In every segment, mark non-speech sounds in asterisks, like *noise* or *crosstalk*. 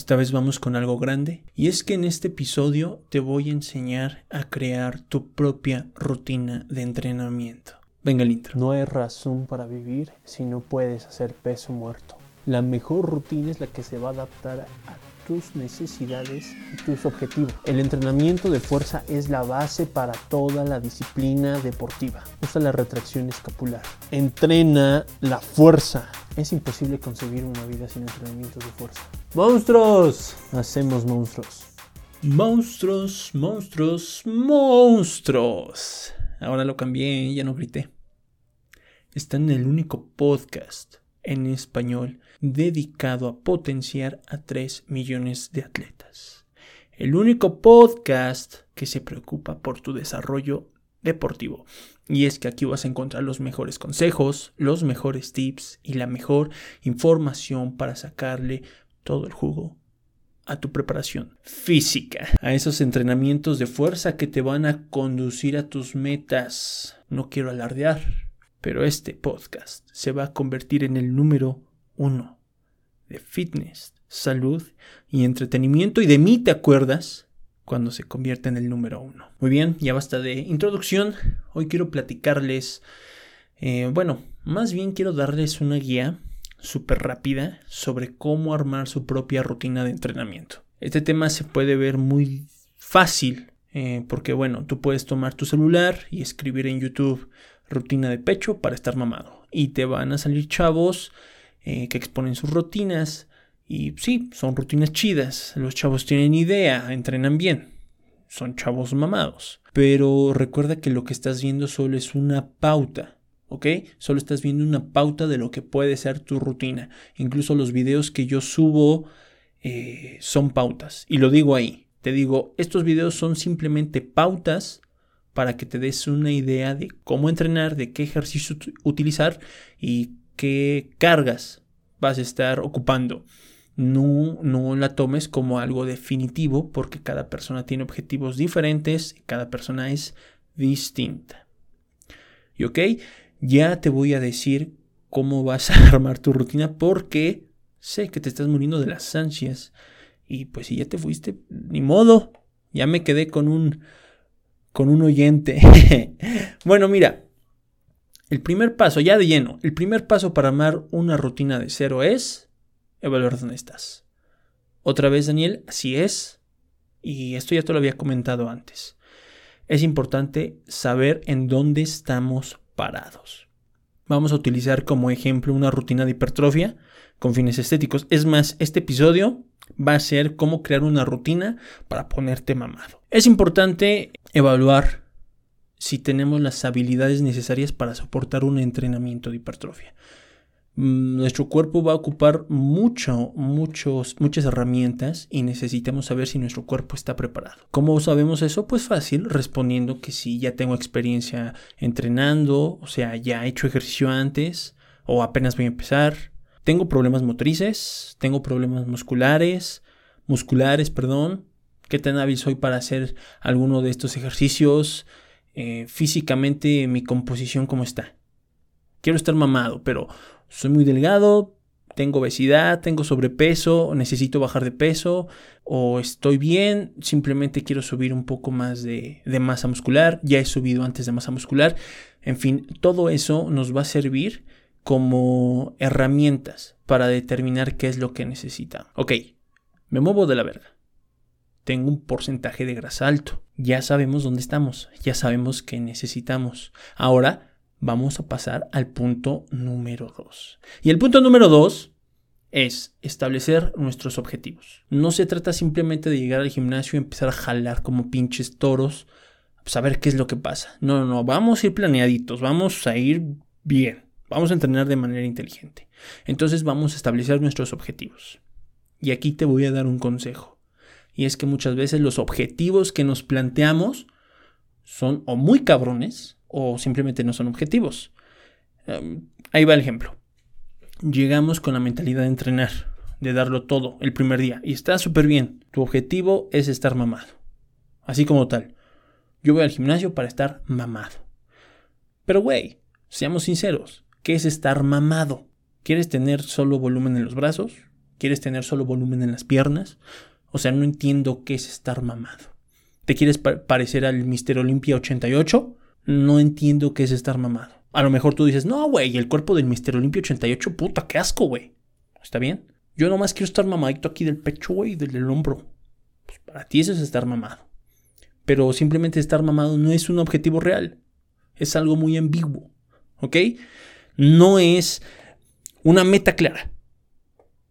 Esta vez vamos con algo grande y es que en este episodio te voy a enseñar a crear tu propia rutina de entrenamiento. Venga el intro. No hay razón para vivir si no puedes hacer peso muerto. La mejor rutina es la que se va a adaptar a tus necesidades y tus objetivos. El entrenamiento de fuerza es la base para toda la disciplina deportiva. Usa la retracción escapular. Entrena la fuerza. Es imposible concebir una vida sin entrenamientos de fuerza. ¡Monstruos! Hacemos monstruos. Monstruos, monstruos, monstruos. Ahora lo cambié, ya no grité. Está en el único podcast en español dedicado a potenciar a 3 millones de atletas. El único podcast que se preocupa por tu desarrollo deportivo. Y es que aquí vas a encontrar los mejores consejos, los mejores tips y la mejor información para sacarle todo el jugo a tu preparación física, a esos entrenamientos de fuerza que te van a conducir a tus metas. No quiero alardear, pero este podcast se va a convertir en el número uno de fitness, salud y entretenimiento. Y de mí te acuerdas cuando se convierte en el número uno. Muy bien, ya basta de introducción. Hoy quiero platicarles, eh, bueno, más bien quiero darles una guía súper rápida sobre cómo armar su propia rutina de entrenamiento. Este tema se puede ver muy fácil eh, porque bueno, tú puedes tomar tu celular y escribir en YouTube rutina de pecho para estar mamado. Y te van a salir chavos eh, que exponen sus rutinas. Y sí, son rutinas chidas. Los chavos tienen idea, entrenan bien. Son chavos mamados. Pero recuerda que lo que estás viendo solo es una pauta. ¿Ok? Solo estás viendo una pauta de lo que puede ser tu rutina. Incluso los videos que yo subo eh, son pautas. Y lo digo ahí. Te digo, estos videos son simplemente pautas para que te des una idea de cómo entrenar, de qué ejercicio utilizar y qué cargas vas a estar ocupando. No, no la tomes como algo definitivo porque cada persona tiene objetivos diferentes, cada persona es distinta. ¿Y ok? Ya te voy a decir cómo vas a *laughs* armar tu rutina porque sé que te estás muriendo de las ansias y pues si ya te fuiste, ni modo, ya me quedé con un con un oyente. *laughs* bueno, mira, el primer paso, ya de lleno, el primer paso para armar una rutina de cero es evaluar dónde estás. Otra vez, Daniel, así es. Y esto ya te lo había comentado antes. Es importante saber en dónde estamos parados. Vamos a utilizar como ejemplo una rutina de hipertrofia con fines estéticos. Es más, este episodio va a ser cómo crear una rutina para ponerte mamado. Es importante evaluar si tenemos las habilidades necesarias para soportar un entrenamiento de hipertrofia. Mm, nuestro cuerpo va a ocupar mucho, muchos, muchas herramientas y necesitamos saber si nuestro cuerpo está preparado. ¿Cómo sabemos eso? Pues fácil, respondiendo que si ya tengo experiencia entrenando, o sea, ya he hecho ejercicio antes o apenas voy a empezar, tengo problemas motrices, tengo problemas musculares, musculares, perdón. ¿Qué tan hábil soy para hacer alguno de estos ejercicios? Eh, físicamente, mi composición, ¿cómo está? Quiero estar mamado, pero soy muy delgado, tengo obesidad, tengo sobrepeso, necesito bajar de peso, o estoy bien, simplemente quiero subir un poco más de, de, masa muscular, ya he subido antes de masa muscular. En fin, todo eso nos va a servir como herramientas para determinar qué es lo que necesita. Ok, me muevo de la verga. Tengo un porcentaje de grasa alto. Ya sabemos dónde estamos, ya sabemos qué necesitamos. Ahora vamos a pasar al punto número 2. Y el punto número 2 es establecer nuestros objetivos. No se trata simplemente de llegar al gimnasio y empezar a jalar como pinches toros, saber qué es lo que pasa. No, no, no, vamos a ir planeaditos, vamos a ir bien. Vamos a entrenar de manera inteligente. Entonces vamos a establecer nuestros objetivos. Y aquí te voy a dar un consejo. Y es que muchas veces los objetivos que nos planteamos son o muy cabrones o simplemente no son objetivos. Em, ahí va el ejemplo. Llegamos con la mentalidad de entrenar, de darlo todo el primer día. Y está súper bien. Tu objetivo es estar mamado. Así como tal. Yo voy al gimnasio para estar mamado. Pero güey, seamos sinceros. ¿Qué es estar mamado? ¿Quieres tener solo volumen en los brazos? ¿Quieres tener solo volumen en las piernas? O sea, no entiendo qué es estar mamado. ¿Te quieres parecer al Mister Olympia 88? No entiendo qué es estar mamado. A lo mejor tú dices, no, güey, el cuerpo del Mister Olympia 88, puta, qué asco, güey. ¿Está bien? Yo nomás quiero estar mamadito aquí del pecho, güey, del, del hombro. Pues para ti eso es estar mamado. Pero simplemente estar mamado no es un objetivo real. Es algo muy ambiguo. ¿Ok? No es una meta clara.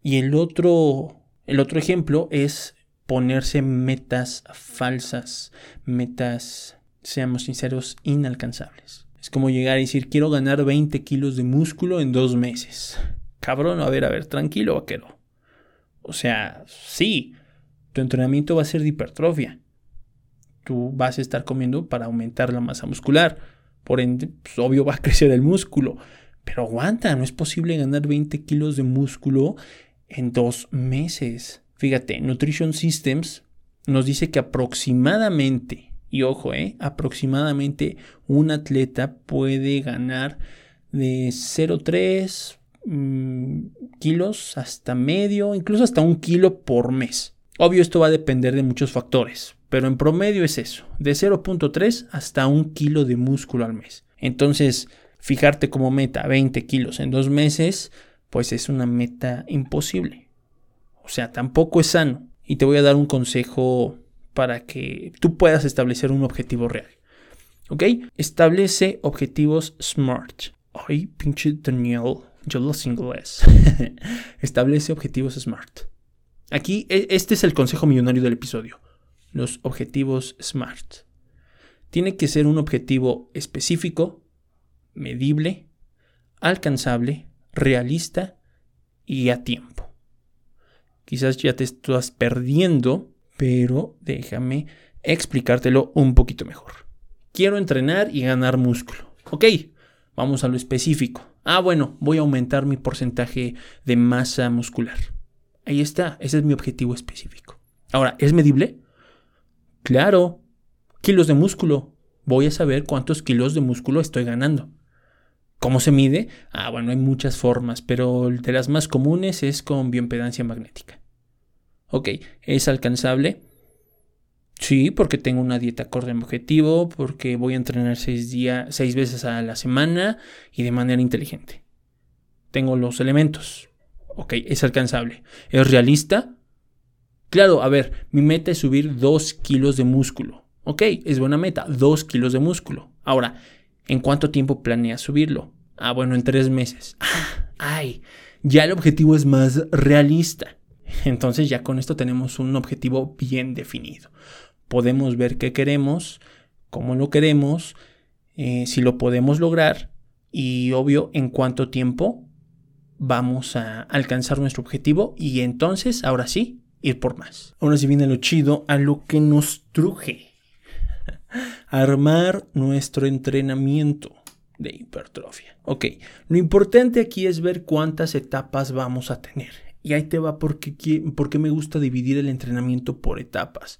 Y el otro, el otro ejemplo es ponerse metas falsas, metas, seamos sinceros, inalcanzables. Es como llegar y decir, quiero ganar 20 kilos de músculo en dos meses. Cabrón, a ver, a ver, tranquilo, vaquero. O sea, sí, tu entrenamiento va a ser de hipertrofia. Tú vas a estar comiendo para aumentar la masa muscular. Por ende, pues, obvio va a crecer el músculo. Pero aguanta, no es posible ganar 20 kilos de músculo en dos meses. Fíjate, Nutrition Systems nos dice que aproximadamente, y ojo, eh, aproximadamente un atleta puede ganar de 0,3 mm, kilos hasta medio, incluso hasta un kilo por mes. Obvio, esto va a depender de muchos factores, pero en promedio es eso, de 0.3 hasta un kilo de músculo al mes. Entonces, fijarte como meta 20 kilos en dos meses, pues es una meta imposible. O sea, tampoco es sano. Y te voy a dar un consejo para que tú puedas establecer un objetivo real. ¿Ok? Establece objetivos SMART. Ay, pinche Daniel, yo inglés. *laughs* Establece objetivos SMART. Aquí, e, este es el consejo millonario del episodio. Los objetivos SMART. Tiene que ser un objetivo específico, medible, alcanzable, realista y a tiempo. Quizás ya te estás perdiendo, pero déjame explicártelo un poquito mejor. Quiero entrenar y ganar músculo. Ok, vamos a lo específico. Ah, bueno, voy a aumentar mi porcentaje de masa muscular. Ahí está, ese es mi objetivo específico. Ahora, ¿es medible? Claro, kilos de músculo. Voy a saber cuántos kilos de músculo estoy ganando. ¿Cómo se mide? Ah, bueno, hay muchas formas, pero de las más comunes es con bioimpedancia magnética. Ok, ¿es alcanzable? Sí, porque tengo una dieta acorde a mi objetivo, porque voy a entrenar seis, seis veces a la semana y de manera inteligente. Tengo los elementos. Ok, es alcanzable. ¿Es realista? Claro, a ver, mi meta es subir 2 kilos de músculo. Ok, es buena meta, 2 kilos de músculo. Ahora, ¿En cuánto tiempo planeas subirlo? Ah, bueno, en tres meses. Ah, ay, ya el objetivo es más realista. Entonces ya con esto tenemos un objetivo bien definido. Podemos ver qué queremos, cómo lo queremos, eh, si lo podemos lograr y obvio en cuánto tiempo vamos a alcanzar nuestro objetivo y entonces ahora sí ir por más. Ahora sí viene lo chido a lo que nos truje *laughs* armar nuestro entrenamiento de hipertrofia. Ok, lo importante aquí es ver cuántas etapas vamos a tener. Y ahí te va porque, porque me gusta dividir el entrenamiento por etapas.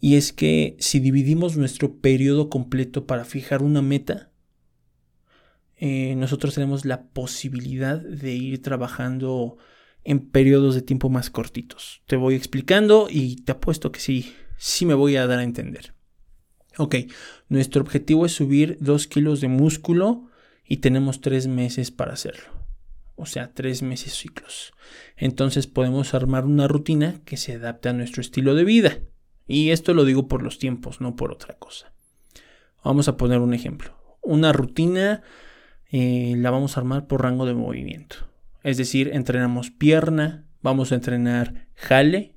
Y es que si dividimos nuestro periodo completo para fijar una meta, eh, nosotros tenemos la posibilidad de ir trabajando en periodos de tiempo más cortitos. Te voy explicando y te apuesto que sí, sí me voy a dar a entender. Ok, nuestro objetivo es subir 2 kilos de músculo y tenemos 3 meses para hacerlo. O sea, 3 meses ciclos. Entonces podemos armar una rutina que se adapte a nuestro estilo de vida. Y esto lo digo por los tiempos, no por otra cosa. Vamos a poner un ejemplo. Una rutina eh, la vamos a armar por rango de movimiento. Es decir, entrenamos pierna, vamos a entrenar jale,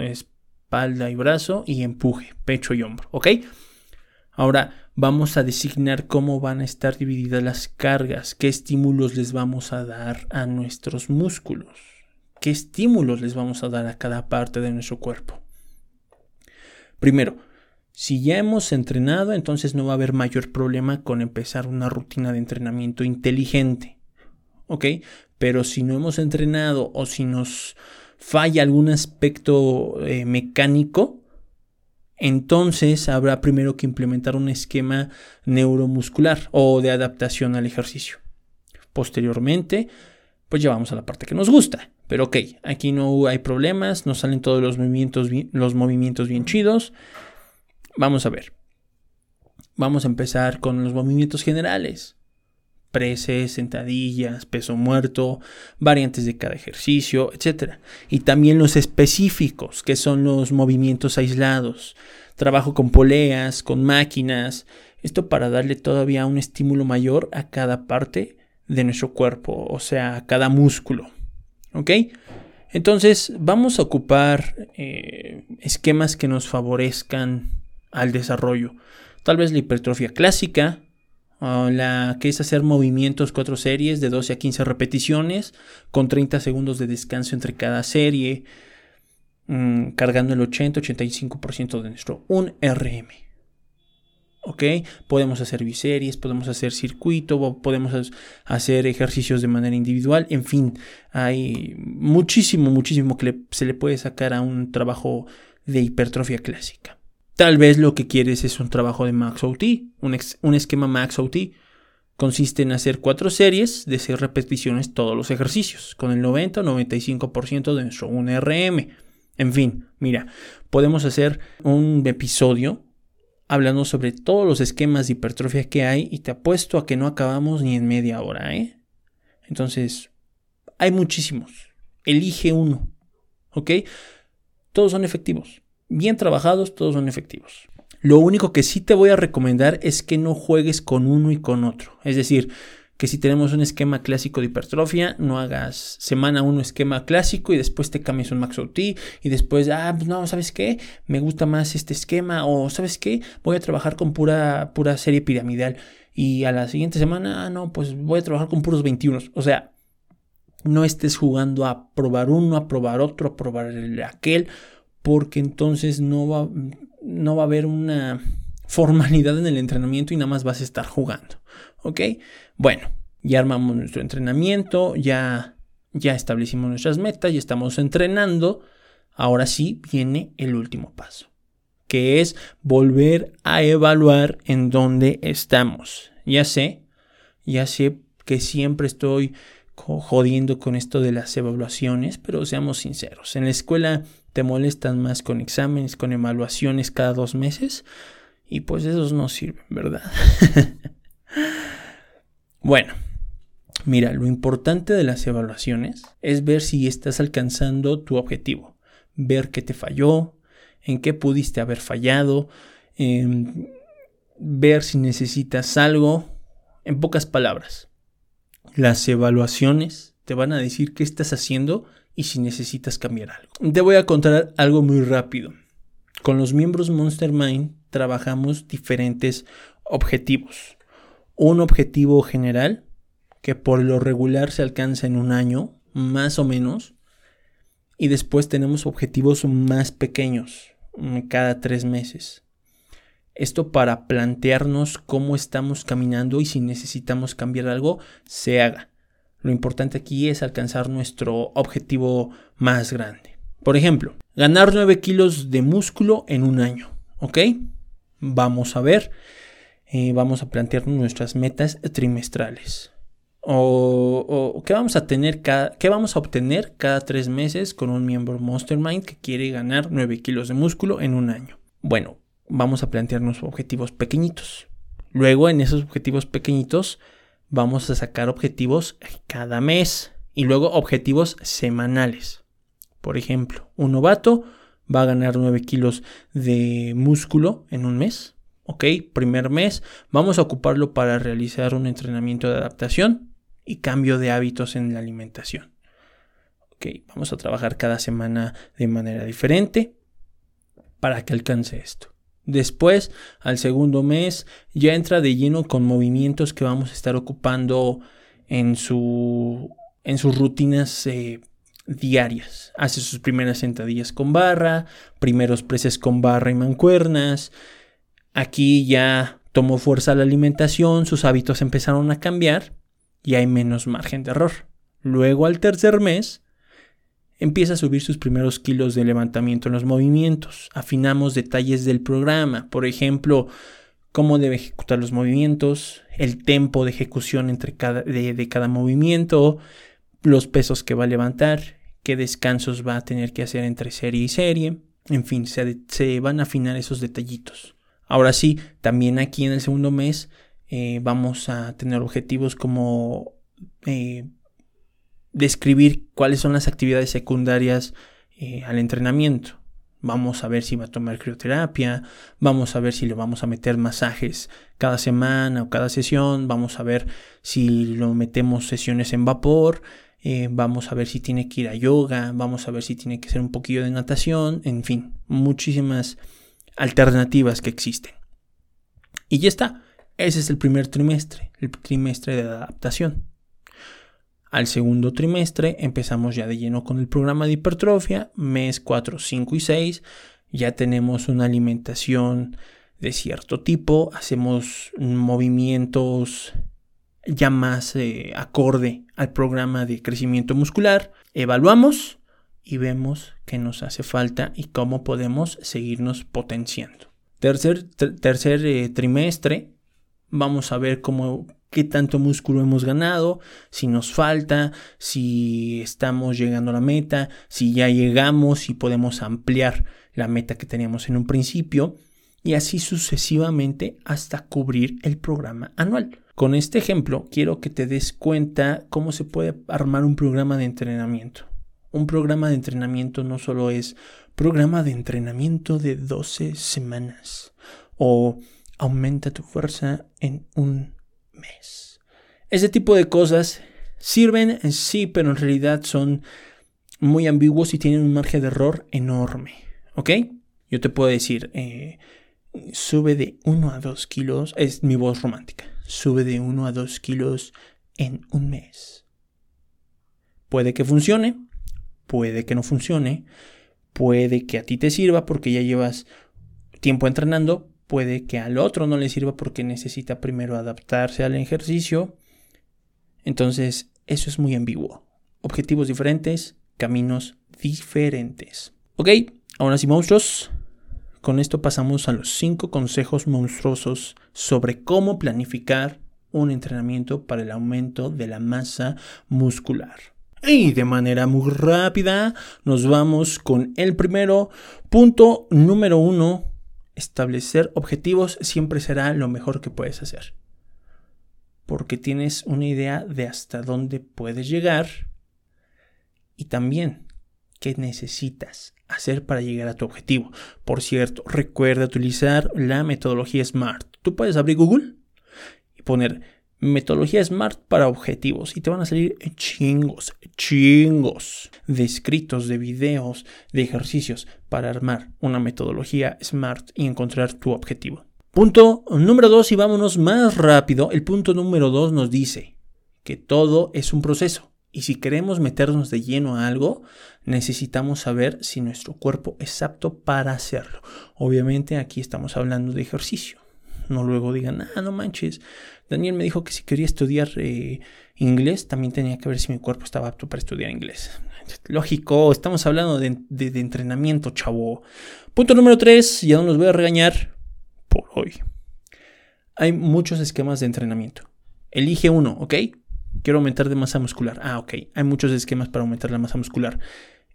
espalda y brazo, y empuje, pecho y hombro. ¿Ok? Ahora vamos a designar cómo van a estar divididas las cargas, qué estímulos les vamos a dar a nuestros músculos, qué estímulos les vamos a dar a cada parte de nuestro cuerpo. Primero, si ya hemos entrenado, entonces no va a haber mayor problema con empezar una rutina de entrenamiento inteligente. ¿Ok? Pero si no hemos entrenado o si nos falla algún aspecto eh, mecánico, entonces habrá primero que implementar un esquema neuromuscular o de adaptación al ejercicio. Posteriormente, pues llevamos a la parte que nos gusta, Pero ok, aquí no hay problemas, nos salen todos los movimientos, los movimientos bien chidos. Vamos a ver. Vamos a empezar con los movimientos generales. Preses, sentadillas, peso muerto, variantes de cada ejercicio, etc. Y también los específicos, que son los movimientos aislados. Trabajo con poleas, con máquinas. Esto para darle todavía un estímulo mayor a cada parte de nuestro cuerpo, o sea, a cada músculo. ¿Ok? Entonces vamos a ocupar eh, esquemas que nos favorezcan al desarrollo. Tal vez la hipertrofia clásica, la que es hacer movimientos cuatro series de 12 a 15 repeticiones con 30 segundos de descanso entre cada serie, mm, cargando el 80-85% de nuestro un RM. ¿ok? Podemos hacer biseries, podemos hacer circuito, podemos hacer ejercicios de manera individual, en fin, hay muchísimo, muchísimo que se le puede sacar a un trabajo de hipertrofia clásica. Tal vez lo que quieres es un trabajo de Max OT, un, esquema Max OT. Consiste en hacer cuatro series de seis repeticiones todos los ejercicios, con el 90 o 95% de nuestro 1RM. En fin, mira, podemos hacer un episodio hablando sobre todos los esquemas de hipertrofia que hay y te apuesto a que no acabamos ni en media hora, ¿eh? Entonces, hay muchísimos. Elige uno, ¿ok? Todos son efectivos. Bien trabajados, todos son efectivos. Lo único que sí te voy a recomendar es que no juegues con uno y con otro. Es decir, que si tenemos un esquema clásico de hipertrofia, no hagas semana 1 esquema clásico y después te cambies un Max y después, ah, pues no, ¿sabes qué? Me gusta más este esquema o ¿sabes qué? Voy a trabajar con pura, pura serie piramidal y a la siguiente semana, ah, no, pues voy a trabajar con puros 21. O sea, no estés jugando a probar uno, a probar otro, a probar aquel, porque entonces no va, no va a haber una formalidad en el entrenamiento y nada más vas a estar jugando. ¿Ok? Bueno, ya armamos nuestro entrenamiento, ya, ya establecimos nuestras metas, ya estamos entrenando. Ahora sí viene el último paso, que es volver a evaluar en dónde estamos. Ya sé, ya sé que siempre estoy jodiendo con esto de las evaluaciones, pero seamos sinceros, en la escuela te molestan más con exámenes, con evaluaciones cada dos meses, y pues esos no sirven, ¿verdad? *laughs* Bueno, mira, lo importante de las evaluaciones es ver si estás alcanzando tu objetivo, ver qué te falló, en qué pudiste haber fallado, em, ver si necesitas algo. En pocas palabras, las evaluaciones te van a decir qué estás haciendo y si necesitas cambiar algo. Te voy a contar algo muy rápido. Con los miembros Monster Mind trabajamos diferentes objetivos un objetivo general que por lo regular se alcanza en un año, más o menos, y después tenemos objetivos más pequeños, mm, cada tres meses. Esto para plantearnos cómo estamos caminando y si necesitamos cambiar algo, se haga. Lo importante aquí es alcanzar nuestro objetivo más grande. Por ejemplo, ganar 9 kilos de músculo en un año. ¿Ok? Vamos a ver eh, vamos a plantear nuestras metas trimestrales. O, qué vamos a tener cada, qué vamos a obtener cada tres meses con un miembro Mastermind que quiere ganar 9 kilos de músculo en un año. Bueno, vamos a plantearnos objetivos pequeñitos. Luego, en esos objetivos pequeñitos, vamos a sacar objetivos cada mes y luego objetivos semanales. Por ejemplo, un novato va a ganar 9 kilos de músculo en un mes. Ok, primer mes, vamos a ocuparlo para realizar un entrenamiento de adaptación y cambio de hábitos en la alimentación. Ok, vamos a trabajar cada semana de manera diferente para que alcance esto. Después, al segundo mes, ya entra de lleno con movimientos que vamos a estar ocupando en, su, en sus rutinas eh, diarias. Hace sus primeras sentadillas con barra, primeros preses con barra y mancuernas, Aquí ya tomó fuerza la alimentación, sus hábitos empezaron a cambiar y hay menos margen de error. Luego al tercer mes empieza a subir sus primeros kilos de levantamiento en los movimientos. Afinamos detalles del programa, por ejemplo, cómo debe ejecutar los movimientos, el tempo de ejecución entre cada, de, cada movimiento, los pesos que va a levantar, qué descansos va a tener que hacer entre serie y serie. En fin, se, van a afinar esos detallitos. Ahora sí, también aquí en el segundo mes eh, vamos a tener objetivos como eh, describir cuáles son las actividades secundarias eh, al entrenamiento. Vamos a ver si va a tomar crioterapia, vamos a ver si le vamos a meter masajes cada semana o cada sesión, vamos a ver si lo metemos sesiones en vapor, eh, vamos a ver si tiene que ir a yoga, vamos a ver si tiene que hacer un poquillo de natación, en fin, muchísimas alternativas que existen. Y ya está, ese es el primer trimestre, el trimestre de adaptación. Al segundo trimestre empezamos ya de lleno con el programa de hipertrofia, mes 4, 5 y 6. Ya tenemos una alimentación de cierto tipo, hacemos movimientos ya más eh, acorde al programa de crecimiento muscular, evaluamos y vemos qué nos hace falta y cómo podemos seguirnos potenciando. Tercer, tercer eh, trimestre, vamos a ver cómo qué tanto músculo hemos ganado, si nos falta, si estamos llegando a la meta, si ya llegamos, si podemos ampliar la meta que teníamos en un principio y así sucesivamente hasta cubrir el programa anual. Con este ejemplo quiero que te des cuenta cómo se puede armar un programa de entrenamiento. Un programa de entrenamiento no solo es programa de entrenamiento de 12 semanas o aumenta tu fuerza en un mes. Ese tipo de cosas sirven, sí, pero en realidad son muy ambiguos y tienen un margen de error enorme. ¿Ok? Yo te puedo decir, eh, sube de 1 a 2 kilos, es mi voz romántica, sube de 1 a 2 kilos en un mes. Puede que funcione, puede que no funcione, puede que a ti te sirva porque ya llevas tiempo entrenando, puede que al otro no le sirva porque necesita primero adaptarse al ejercicio. Entonces, eso es muy ambiguo. Objetivos diferentes, caminos diferentes. Ok, ahora sí, monstruos. Con esto pasamos a los 5 consejos monstruosos sobre cómo planificar un entrenamiento para el aumento de la masa muscular. Y de manera muy rápida nos vamos con el primero. Punto número uno establecer objetivos siempre será lo mejor que puedes hacer. Porque tienes una idea de hasta dónde puedes llegar y también qué necesitas hacer para llegar a tu objetivo. Por cierto, recuerda utilizar la metodología SMART. Tú puedes abrir Google y poner metodología SMART para objetivos y te van a salir chingos, chingos de escritos, de videos, de ejercicios para armar una metodología SMART y encontrar tu objetivo. Punto número dos y vámonos más rápido. El punto número dos nos dice que todo es un proceso y si queremos meternos de lleno a algo, necesitamos saber si nuestro cuerpo es apto para hacerlo. Obviamente aquí estamos hablando de ejercicio. No luego digan, ah, no manches, Daniel me dijo que si quería estudiar eh, inglés, también tenía que ver si mi cuerpo estaba apto para estudiar inglés. Lógico, estamos hablando de, entrenamiento, chavo. Punto número 3, ya no los voy a regañar por hoy. Hay muchos esquemas de entrenamiento. Elige uno, ¿ok? Quiero aumentar de masa muscular. Ah, ok. Hay muchos esquemas para aumentar la masa muscular.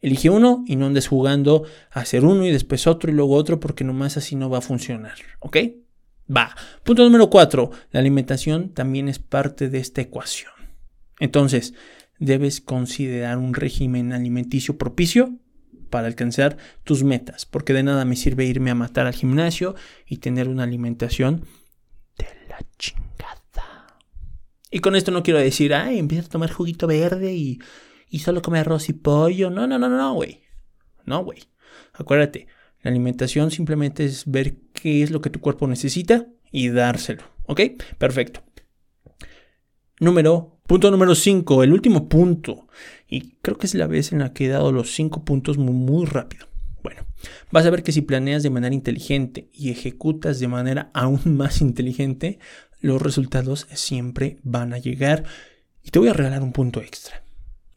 Elige uno y no andes jugando a hacer uno y después otro y luego otro porque nomás así no va a funcionar, ¿ok? Va. Punto número 4. La alimentación también es parte de esta ecuación. Entonces, debes considerar un régimen alimenticio propicio para alcanzar tus metas, porque de nada me sirve irme a matar al gimnasio y tener una alimentación de la chingada. Y con esto no quiero decir, ay, empieza a tomar juguito verde y, y solo comer arroz y pollo. No, no, no, no, güey. No, güey. Acuérdate, la alimentación simplemente es ver qué es lo que tu cuerpo necesita y dárselo. ¿Ok? Perfecto. Número, punto número 5, el último punto. Y creo que es la vez en la que he dado los 5 puntos muy, muy rápido. Bueno, vas a ver que si planeas de manera inteligente y ejecutas de manera *laughs* aún más inteligente, los resultados siempre van a llegar. Y te voy a regalar un punto extra.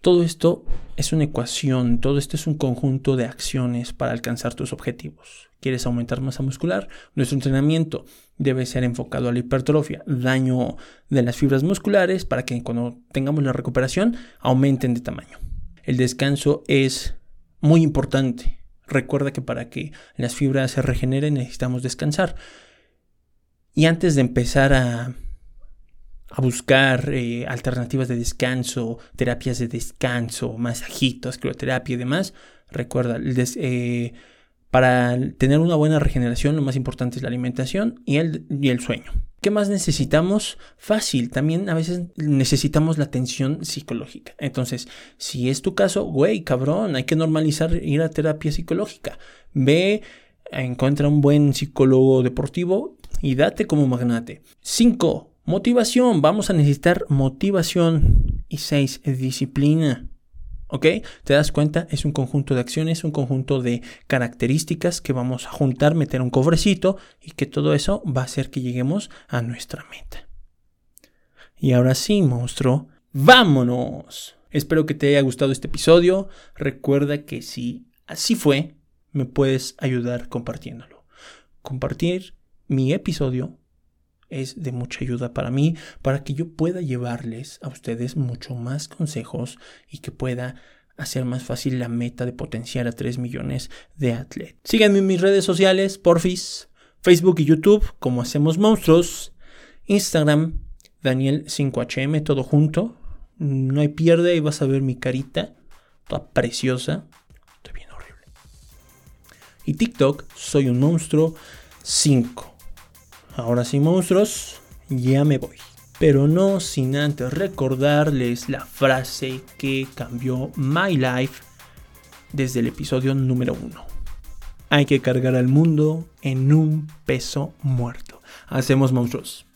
Todo esto es una ecuación, todo esto es un conjunto de acciones para alcanzar tus objetivos. ¿Quieres aumentar masa muscular? Nuestro entrenamiento debe ser enfocado a la hipertrofia, daño de las fibras musculares para que cuando tengamos la recuperación aumenten de tamaño. el descanso es muy importante. Recuerda que para que las fibras se regeneren necesitamos descansar. Y antes de empezar a, a buscar eh, alternativas de descanso, terapias de descanso, masajitos, crioterapia y demás, recuerda, eh, para tener una buena regeneración lo más importante es la alimentación y el, y el sueño. ¿Qué más necesitamos? Fácil, también a veces necesitamos la atención psicológica. Entonces, si es tu caso, güey, cabrón, hay que normalizar ir a terapia psicológica. Ve, encuentra un buen psicólogo deportivo y date como magnate. 5. Motivación. Vamos a necesitar motivación. Y 6. Disciplina. ¿Ok? ¿Te das cuenta? Es un conjunto de acciones, un conjunto de características que vamos a juntar, meter un cofrecito y que todo eso va a hacer que lleguemos a nuestra meta. Y ahora sí, monstruo, vámonos. Espero que te haya gustado este episodio. Recuerda que si así fue, me puedes ayudar compartiéndolo. Compartir mi episodio es de mucha ayuda para mí, para que yo pueda llevarles a ustedes mucho más consejos y que pueda hacer más fácil la meta de potenciar a 3 millones de atletas. Síganme en mis redes sociales, porfis, Facebook y YouTube, como hacemos monstruos, Instagram, Daniel5HM, todo junto. No hay pierde, y vas a ver mi carita, toda preciosa. Estoy bien horrible. Y TikTok, soy un monstruo 5. Ahora sí, monstruos, ya me voy. Pero no sin antes recordarles la frase que cambió my life desde el episodio número 1. Hay que cargar al mundo en un peso muerto. Hacemos monstruos.